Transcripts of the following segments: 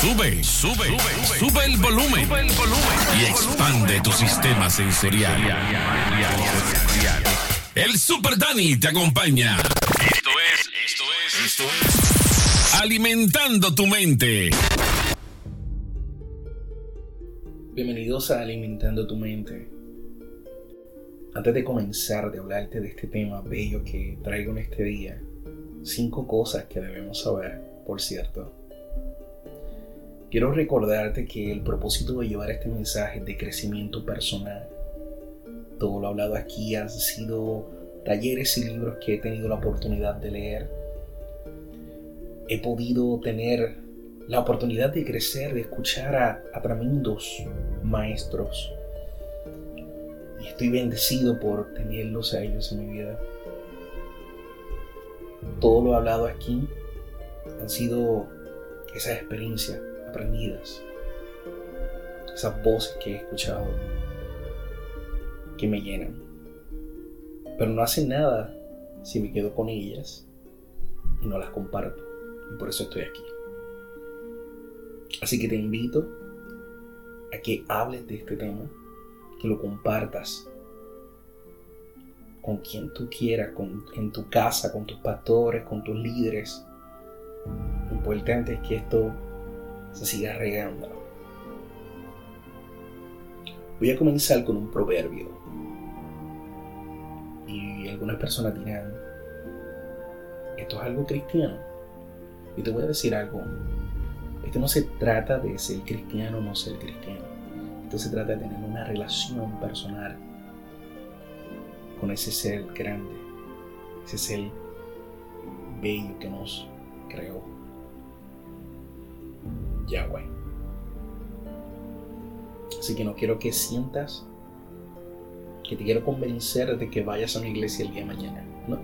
Sube, sube, sube el volumen. Y expande tu sistema sensorial. El Super Dani te acompaña. Esto es, esto es, esto es. Alimentando tu mente. Bienvenidos a Alimentando tu mente. Antes de comenzar de hablarte de este tema bello que traigo en este día, cinco cosas que debemos saber, por cierto. Quiero recordarte que el propósito de llevar este mensaje de crecimiento personal, todo lo hablado aquí han sido talleres y libros que he tenido la oportunidad de leer. He podido tener la oportunidad de crecer, de escuchar a, a tremendos maestros. Y estoy bendecido por tenerlos a ellos en mi vida. Todo lo hablado aquí han sido esas experiencias aprendidas, esas voces que he escuchado que me llenan. Pero no hacen nada si me quedo con ellas y no las comparto. Y por eso estoy aquí. Así que te invito a que hables de este tema, que lo compartas con quien tú quieras, en tu casa, con tus pastores, con tus líderes. Lo importante es que esto se siga regando. Voy a comenzar con un proverbio. Y algunas personas dirán, esto es algo cristiano. Y te voy a decir algo. Esto no se trata de ser cristiano o no ser cristiano. Esto se trata de tener una relación personal con ese ser grande, ese ser bello que nos creó. Yahweh. Así que no quiero que sientas que te quiero convencer de que vayas a una iglesia el día de mañana. No.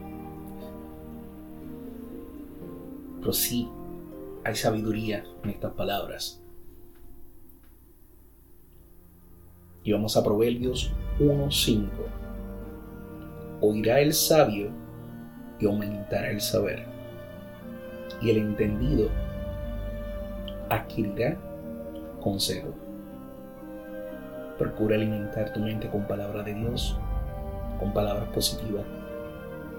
Pero sí hay sabiduría en estas palabras. Y vamos a Proverbios 1.5. Oirá el sabio y aumentará el saber. Y el entendido adquirirá consejo. Procura alimentar tu mente con palabras de Dios, con palabras positivas,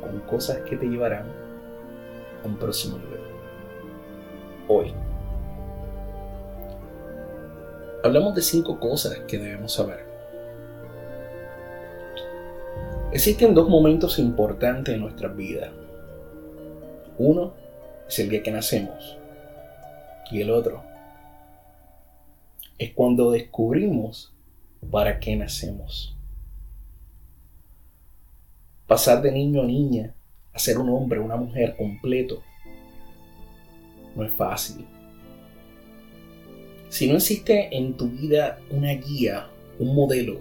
con cosas que te llevarán a un próximo nivel. Hoy hablamos de cinco cosas que debemos saber. Existen dos momentos importantes en nuestra vida. Uno es el día que nacemos y el otro es cuando descubrimos para qué nacemos. Pasar de niño a niña a ser un hombre, una mujer completo, no es fácil. Si no existe en tu vida una guía, un modelo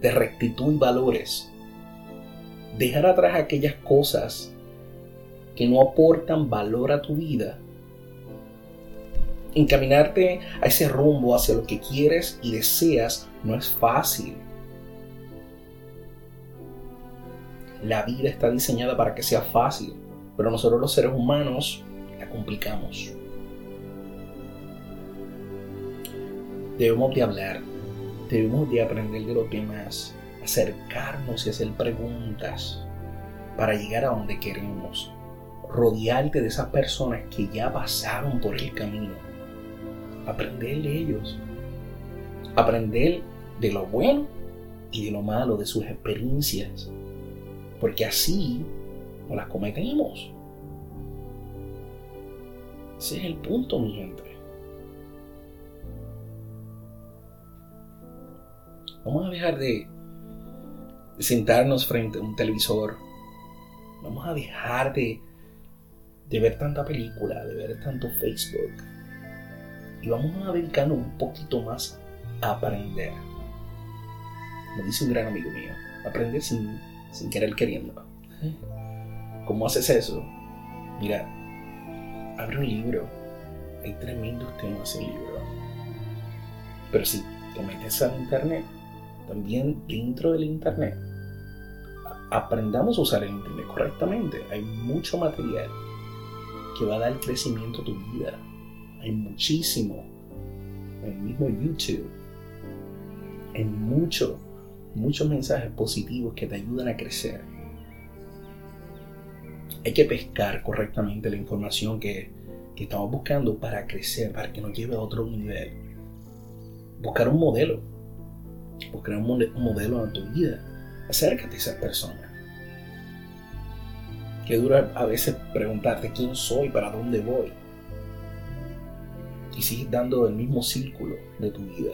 de rectitud y valores, dejar atrás aquellas cosas que no aportan valor a tu vida encaminarte a ese rumbo hacia lo que quieres y deseas no es fácil. La vida está diseñada para que sea fácil, pero nosotros los seres humanos la complicamos. Debemos de hablar, debemos de aprender de los demás, acercarnos y hacer preguntas para llegar a donde queremos, rodearte de esas personas que ya pasaron por el camino aprender de ellos, aprender de lo bueno y de lo malo, de sus experiencias, porque así no las cometemos. Ese es el punto, mi gente. Vamos a dejar de, sentarnos frente a un televisor. Vamos a dejar de, de ver tanta película, de ver tanto Facebook, y vamos a dedicarnos un poquito más a aprender. Me dice un gran amigo mío, aprender sin, sin querer queriendo. ¿Cómo haces eso? Mira, abre un libro. Hay tremendos temas en el libro. Pero si te metes al internet, también dentro del internet, aprendamos a usar el internet correctamente. Hay mucho material que va a dar crecimiento a tu vida hay muchísimo. En el mismo YouTube. Hay muchos, muchos mensajes positivos que te ayudan a crecer. Hay que pescar correctamente la información que, que estamos buscando para crecer, para que nos lleve a otro nivel. Buscar un modelo. Buscar un, modelo en tu vida. Acércate a esa persona. Que dura a veces preguntarte quién soy, para dónde voy. Y sigues dando el mismo círculo de tu vida.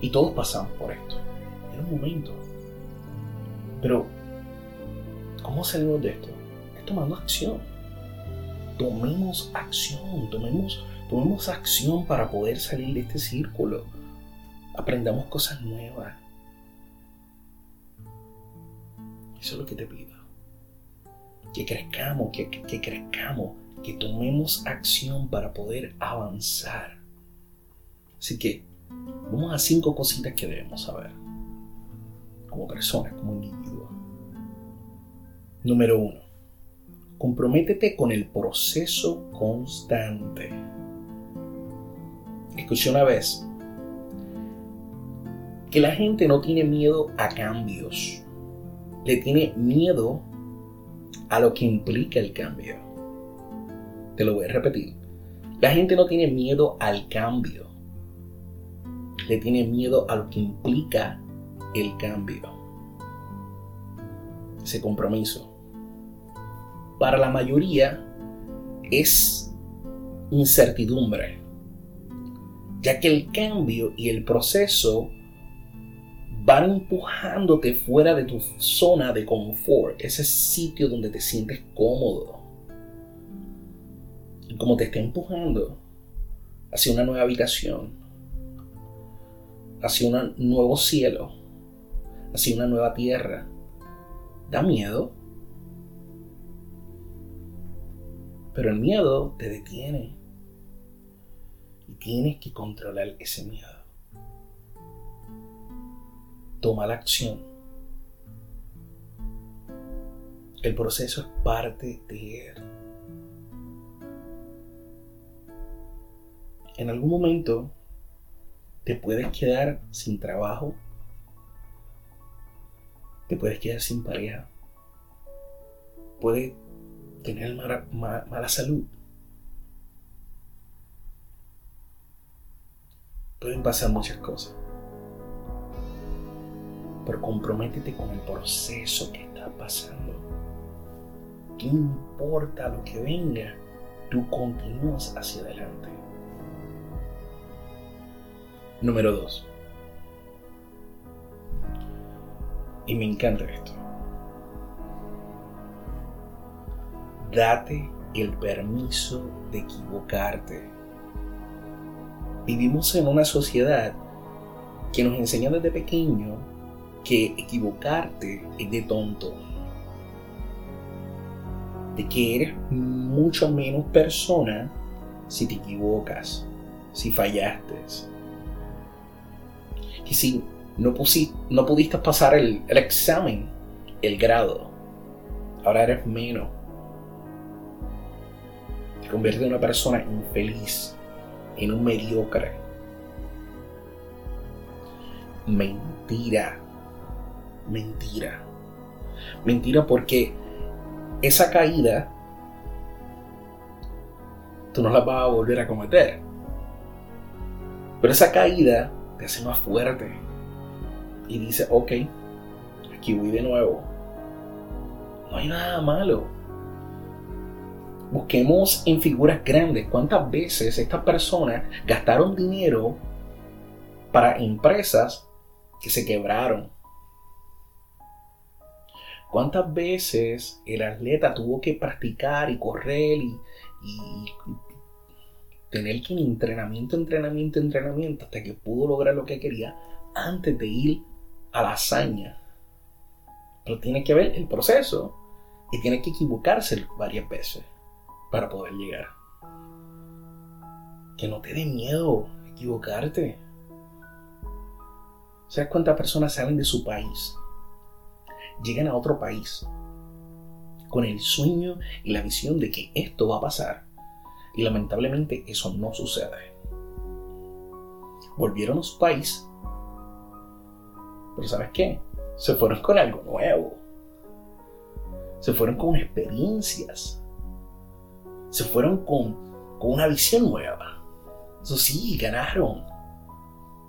Y todos pasamos por esto. En un momento. Pero, ¿cómo salimos de esto? Es tomando acción tomemos acción, tomemos, tomemos acción para poder salir de este círculo. Aprendamos cosas nuevas. Eso es lo que te pido. Que crezcamos, que, que crezcamos, que tomemos acción para poder avanzar. Así que vamos a cinco cositas que debemos saber como personas, como individuos. Número uno, Comprométete con el proceso constante. Escuché una vez que la gente no tiene miedo a cambios, le tiene miedo a lo que implica el cambio. Te lo voy a repetir. La gente no tiene miedo al cambio, le tiene miedo a lo que implica el cambio. Ese compromiso para la mayoría es incertidumbre, ya que el cambio y el proceso van empujándote fuera de tu zona de confort, ese sitio donde te sientes cómodo. Como te está empujando hacia una nueva habitación, hacia un nuevo cielo, hacia una nueva tierra, da miedo. Pero el miedo te detiene. Y tienes que controlar ese miedo. Toma la acción. El proceso es parte de él. En algún momento te puedes quedar sin trabajo, te puedes quedar sin pareja, puedes tener mala, salud. Pueden pasar muchas cosas. Pero comprométete con el proceso que está pasando. ¿Qué importa lo que venga? Tú continúas hacia adelante. Número 2. Y me encanta esto. Date el permiso de equivocarte. Vivimos en una sociedad que nos enseña desde pequeño que equivocarte es de tonto. De que eres mucho menos persona si te equivocas, si fallaste. Que si no, no pudiste pasar el, el examen, el grado, ahora eres menos convierte en una persona infeliz, en un mediocre. Mentira. Mentira. Mentira porque esa caída tú no la vas a volver a cometer. Pero esa caída te hace más fuerte. Y dice, ok, aquí voy de nuevo. No hay nada malo Busquemos en figuras grandes cuántas veces estas personas gastaron dinero para empresas que se quebraron. ¿Cuántas veces el atleta tuvo que practicar y correr y, tener que ir entrenamiento, entrenamiento, entrenamiento hasta que pudo lograr lo que quería antes de ir a la hazaña? Pero tiene que ver el proceso y tiene que equivocarse varias veces para poder llegar. Que no te dé miedo equivocarte. ¿Sabes cuántas personas salen de su país? Llegan a otro país con el sueño y la visión de que esto va a pasar Y lamentablemente eso no sucede. Volvieron a su país. Pero ¿sabes qué? Se fueron con algo nuevo. Se fueron con experiencias. Se fueron con, con una visión nueva. Eso sí, ganaron.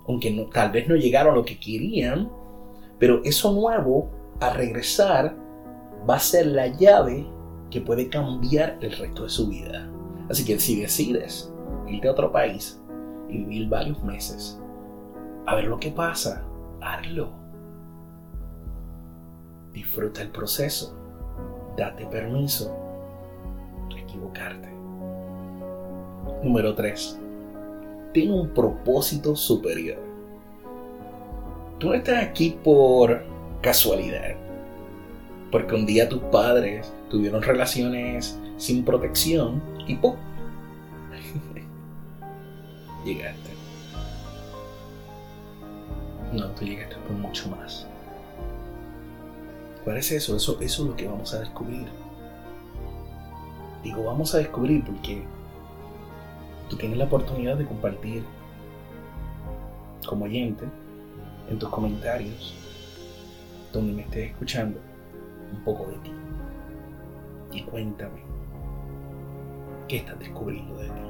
Aunque tal vez no llegaron a lo que querían, pero eso nuevo, a regresar, va a ser la llave que puede cambiar el resto de su vida. Así que si decides irte a otro país y vivir varios meses, a ver lo que pasa, hazlo. Disfruta el proceso. Date permiso de equivocarte. Número 3. Tiene un propósito superior. Tú no estás aquí por casualidad. Porque un día tus padres tuvieron relaciones sin protección y ¡pum! llegaste. No, tú llegaste por mucho más. ¿Cuál es eso? Eso, eso es lo que vamos a descubrir. Digo, vamos a descubrir porque tú tienes la oportunidad de compartir como oyente en tus comentarios donde me estés escuchando un poco de ti. Y cuéntame qué estás descubriendo de ti.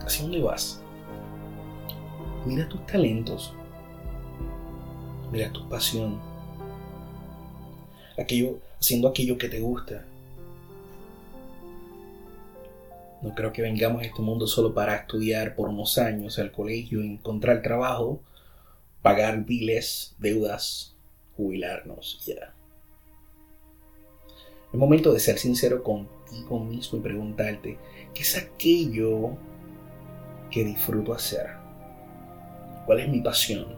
¿Hacia dónde vas? Mira tus talentos. Mira tu pasión. Aquello, haciendo aquello que te gusta. No creo que vengamos a este mundo solo para estudiar por unos años al colegio, encontrar trabajo, pagar biles, deudas, jubilarnos ya. Es momento de ser sincero contigo mismo y preguntarte, ¿qué es aquello que disfruto hacer? ¿Cuál es mi pasión?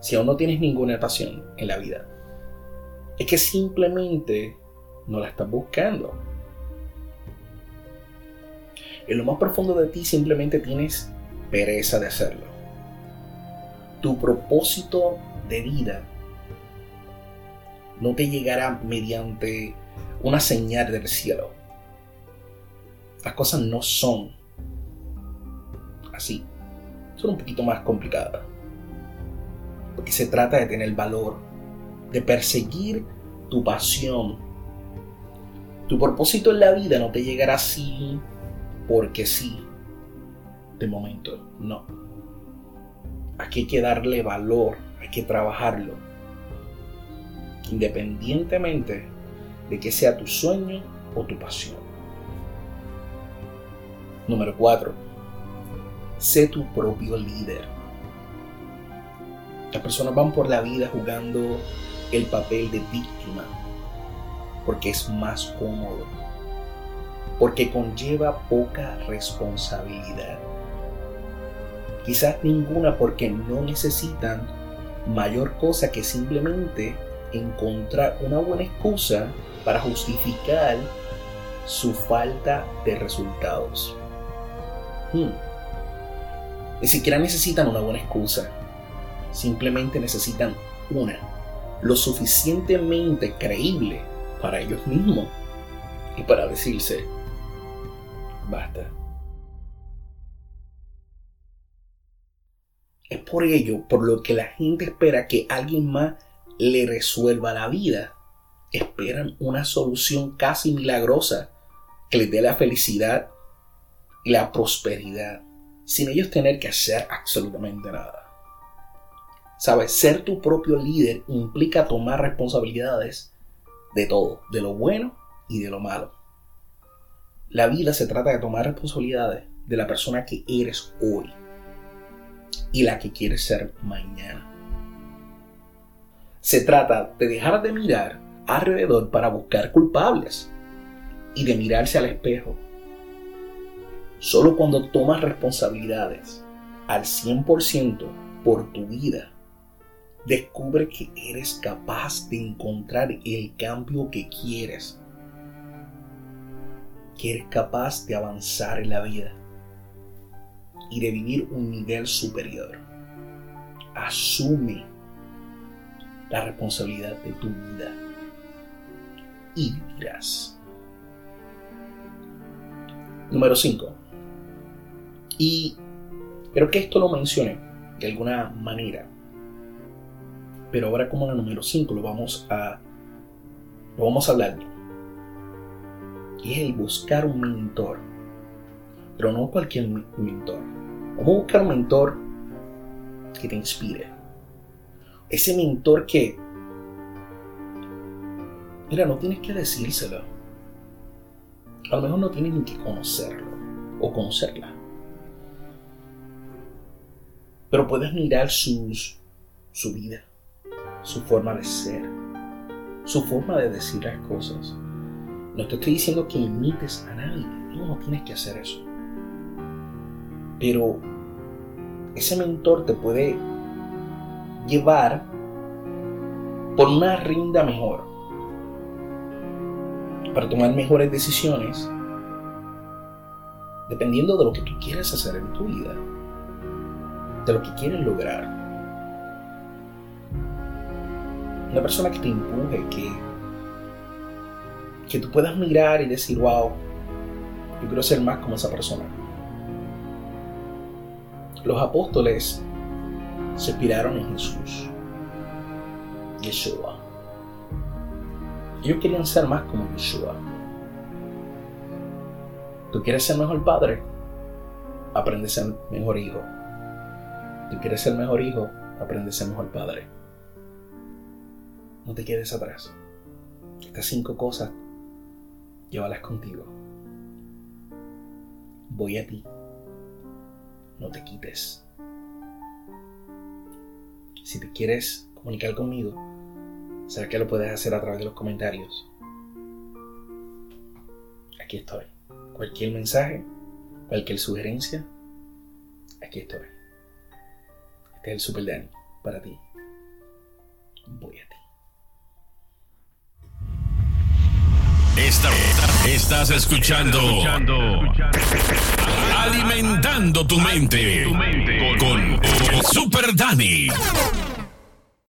Si aún no tienes ninguna pasión en la vida, es que simplemente no la estás buscando. En lo más profundo de ti simplemente tienes pereza de hacerlo. Tu propósito de vida no te llegará mediante una señal del cielo. Las cosas no son así. Son un poquito más complicadas. Porque se trata de tener valor, de perseguir tu pasión. Tu propósito en la vida no te llegará así porque sí. De momento, no. Aquí hay que darle valor, hay que trabajarlo. Independientemente de que sea tu sueño o tu pasión. Número 4. Sé tu propio líder. Las personas van por la vida jugando el papel de víctima porque es más cómodo porque conlleva poca responsabilidad. Quizás ninguna porque no necesitan mayor cosa que simplemente encontrar una buena excusa para justificar su falta de resultados. Hmm. Ni siquiera necesitan una buena excusa. Simplemente necesitan una, lo suficientemente creíble para ellos mismos y para decirse, Basta. Es por ello por lo que la gente espera que alguien más le resuelva la vida. Esperan una solución casi milagrosa que les dé la felicidad y la prosperidad sin ellos tener que hacer absolutamente nada. Sabes, ser tu propio líder implica tomar responsabilidades de todo, de lo bueno y de lo malo. La vida se trata de tomar responsabilidades de la persona que eres hoy y la que quieres ser mañana. Se trata de dejar de mirar alrededor para buscar culpables y de mirarse al espejo. Solo cuando tomas responsabilidades al 100% por tu vida, descubre que eres capaz de encontrar el cambio que quieres que eres capaz de avanzar en la vida y de vivir un nivel superior. Asume la responsabilidad de tu vida y vivirás Número 5. Y creo que esto lo mencioné de alguna manera. Pero ahora como la número 5 lo vamos a lo vamos a hablar. Y es el buscar un mentor. Pero no cualquier mentor. Vamos a buscar un mentor que te inspire. Ese mentor que Mira, no tienes que decírselo. A lo mejor no tienes ni que conocerlo o conocerla. Pero puedes mirar su vida, su forma de ser, su forma de decir las cosas. No te estoy diciendo que imites a nadie. No, no tienes que hacer eso. Pero ese mentor te puede llevar por una rinda mejor para tomar mejores decisiones dependiendo de lo que tú quieres hacer en tu vida, de lo que quieres lograr. Una persona que te empuje, que, que tú puedas mirar y decir, wow, yo quiero ser más como esa persona. Los apóstoles se inspiraron en Jesús, Yeshua. Ellos querían ser más como Yeshua. ¿Tú quieres ser mejor padre? Aprende a ser mejor hijo. ¿Tú quieres ser mejor hijo? Aprende a ser mejor padre. No te quedes atrás. Estas cinco cosas, llévalas contigo. Voy a ti. No te quites. Si te quieres comunicar conmigo, sabes que lo puedes hacer a través de los comentarios. Aquí estoy. Cualquier mensaje, cualquier sugerencia, aquí estoy. Este es el Super Danny para ti. Voy a ti. Estás escuchando, Alimentando tu mente con Super Danny.